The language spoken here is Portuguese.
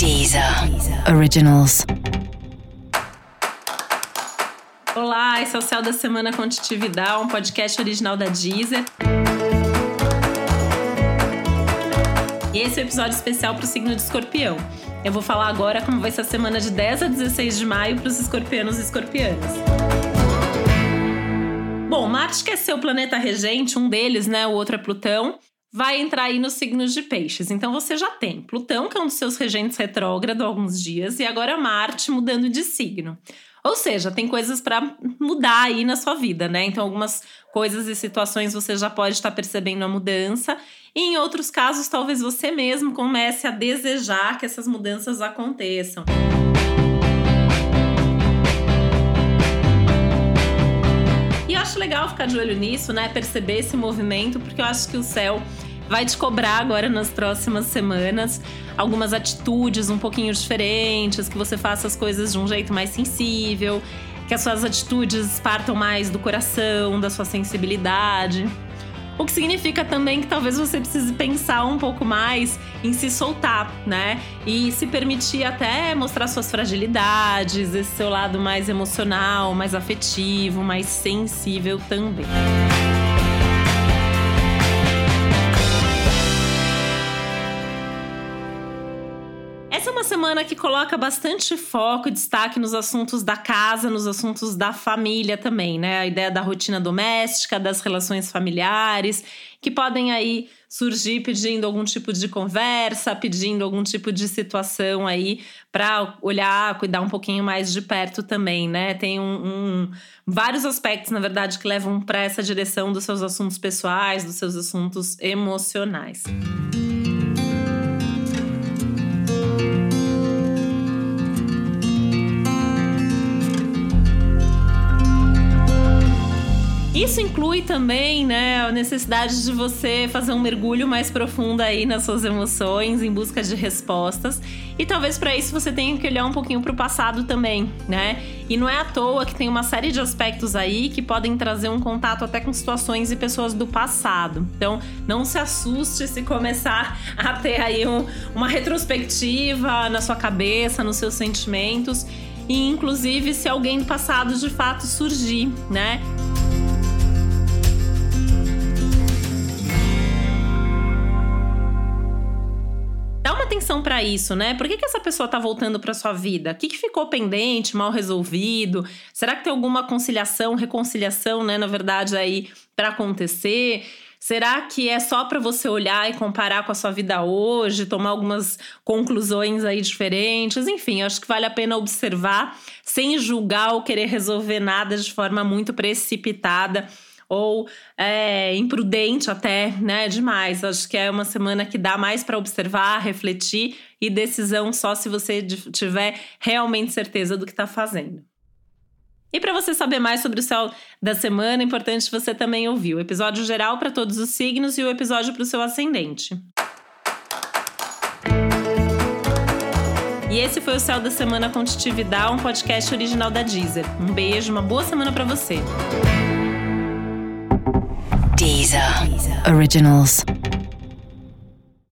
Deezer Originals. Olá, esse é o Céu da Semana Contitividade, um podcast original da Deezer. E esse é o um episódio especial para o signo de escorpião. Eu vou falar agora como vai ser a semana de 10 a 16 de maio para os escorpianos e escorpianas. Bom, Marte que é seu planeta regente, um deles, né? O outro é Plutão vai entrar aí nos signos de peixes. Então você já tem Plutão, que é um dos seus regentes retrógrado há alguns dias, e agora Marte mudando de signo. Ou seja, tem coisas para mudar aí na sua vida, né? Então, algumas coisas e situações você já pode estar percebendo a mudança, e em outros casos, talvez você mesmo comece a desejar que essas mudanças aconteçam. acho ficar de olho nisso, né? Perceber esse movimento, porque eu acho que o céu vai te cobrar agora nas próximas semanas algumas atitudes um pouquinho diferentes, que você faça as coisas de um jeito mais sensível, que as suas atitudes partam mais do coração, da sua sensibilidade. O que significa também que talvez você precise pensar um pouco mais em se soltar, né? E se permitir até mostrar suas fragilidades, esse seu lado mais emocional, mais afetivo, mais sensível também. Semana que coloca bastante foco e destaque nos assuntos da casa, nos assuntos da família também, né? A ideia da rotina doméstica, das relações familiares, que podem aí surgir pedindo algum tipo de conversa, pedindo algum tipo de situação aí para olhar, cuidar um pouquinho mais de perto também, né? Tem um, um vários aspectos, na verdade, que levam para essa direção dos seus assuntos pessoais, dos seus assuntos emocionais. Música Isso inclui também, né, a necessidade de você fazer um mergulho mais profundo aí nas suas emoções, em busca de respostas. E talvez para isso você tenha que olhar um pouquinho para o passado também, né? E não é à toa que tem uma série de aspectos aí que podem trazer um contato até com situações e pessoas do passado. Então, não se assuste se começar a ter aí um, uma retrospectiva na sua cabeça, nos seus sentimentos. E inclusive se alguém do passado de fato surgir, né? Atenção para isso, né? Por que, que essa pessoa tá voltando para sua vida? O que, que ficou pendente, mal resolvido? Será que tem alguma conciliação, reconciliação, né? Na verdade, aí para acontecer? Será que é só para você olhar e comparar com a sua vida hoje, tomar algumas conclusões aí diferentes? Enfim, acho que vale a pena observar sem julgar ou querer resolver nada de forma muito precipitada ou é, imprudente até, né? Demais. Acho que é uma semana que dá mais para observar, refletir e decisão só se você tiver realmente certeza do que está fazendo. E para você saber mais sobre o céu da semana, é importante você também ouvir o episódio geral para todos os signos e o episódio para o seu ascendente. E esse foi o Céu da Semana com Titividade, um podcast original da Deezer. Um beijo, uma boa semana para você. Deezer. Originals.